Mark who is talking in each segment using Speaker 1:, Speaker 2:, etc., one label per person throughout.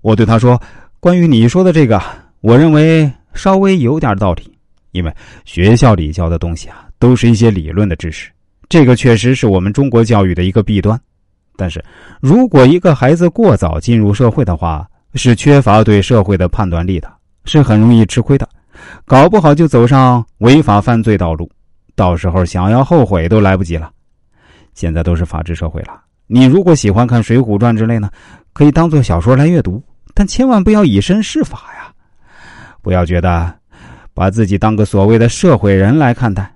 Speaker 1: 我对他说：“关于你说的这个，我认为稍微有点道理，因为学校里教的东西啊，都是一些理论的知识，这个确实是我们中国教育的一个弊端。但是，如果一个孩子过早进入社会的话，是缺乏对社会的判断力的，是很容易吃亏的，搞不好就走上违法犯罪道路，到时候想要后悔都来不及了。现在都是法治社会了，你如果喜欢看《水浒传》之类呢，可以当做小说来阅读，但千万不要以身试法呀！不要觉得把自己当个所谓的社会人来看待。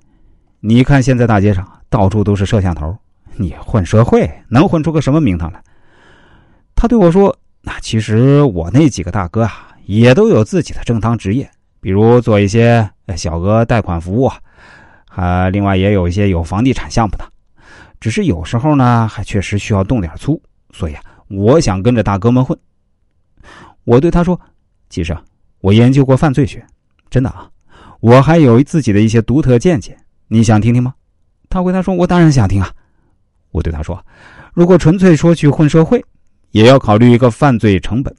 Speaker 1: 你看现在大街上到处都是摄像头，你混社会能混出个什么名堂来？他对我说。那其实我那几个大哥啊，也都有自己的正当职业，比如做一些小额贷款服务啊，还另外也有一些有房地产项目的。只是有时候呢，还确实需要动点粗，所以啊，我想跟着大哥们混。我对他说：“其实啊我研究过犯罪学，真的啊，我还有自己的一些独特见解，你想听听吗？”他回答说：“我当然想听啊。”我对他说：“如果纯粹说去混社会。”也要考虑一个犯罪成本，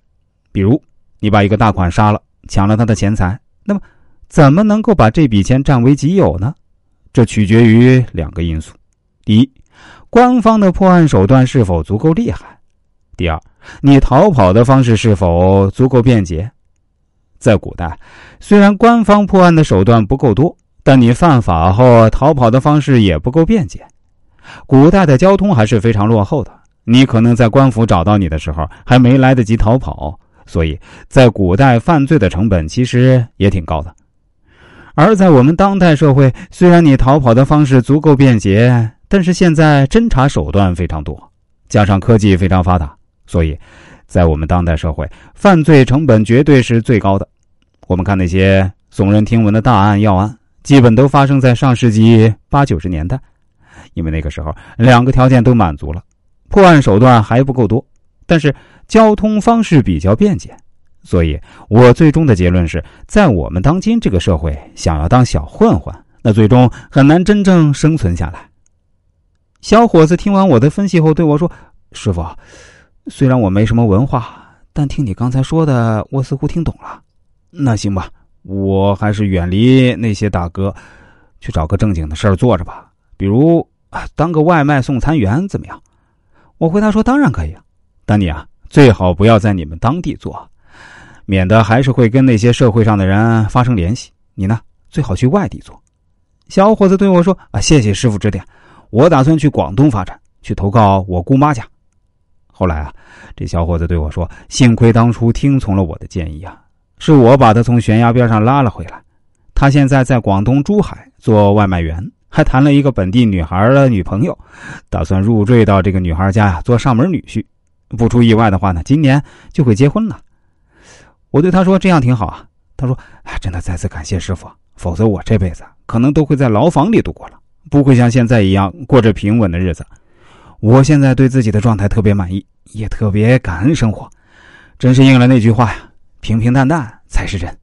Speaker 1: 比如你把一个大款杀了，抢了他的钱财，那么怎么能够把这笔钱占为己有呢？这取决于两个因素：第一，官方的破案手段是否足够厉害；第二，你逃跑的方式是否足够便捷。在古代，虽然官方破案的手段不够多，但你犯法后逃跑的方式也不够便捷。古代的交通还是非常落后的。你可能在官府找到你的时候还没来得及逃跑，所以在古代犯罪的成本其实也挺高的。而在我们当代社会，虽然你逃跑的方式足够便捷，但是现在侦查手段非常多，加上科技非常发达，所以在我们当代社会，犯罪成本绝对是最高的。我们看那些耸人听闻的大案要案，基本都发生在上世纪八九十年代，因为那个时候两个条件都满足了。破案手段还不够多，但是交通方式比较便捷，所以我最终的结论是在我们当今这个社会，想要当小混混，那最终很难真正生存下来。小伙子听完我的分析后对我说：“师傅，虽然我没什么文化，但听你刚才说的，我似乎听懂了。那行吧，我还是远离那些大哥，去找个正经的事儿做着吧，比如当个外卖送餐员，怎么样？”我回答说：“当然可以啊，但你啊，最好不要在你们当地做，免得还是会跟那些社会上的人发生联系。你呢，最好去外地做。”小伙子对我说：“啊，谢谢师傅指点，我打算去广东发展，去投靠我姑妈家。”后来啊，这小伙子对我说：“幸亏当初听从了我的建议啊，是我把他从悬崖边上拉了回来。他现在在广东珠海做外卖员。”还谈了一个本地女孩的女朋友，打算入赘到这个女孩家呀，做上门女婿。不出意外的话呢，今年就会结婚了。我对他说：“这样挺好啊。”他说：“哎，真的再次感谢师傅，否则我这辈子可能都会在牢房里度过了，不会像现在一样过着平稳的日子。我现在对自己的状态特别满意，也特别感恩生活，真是应了那句话呀：平平淡淡才是真。”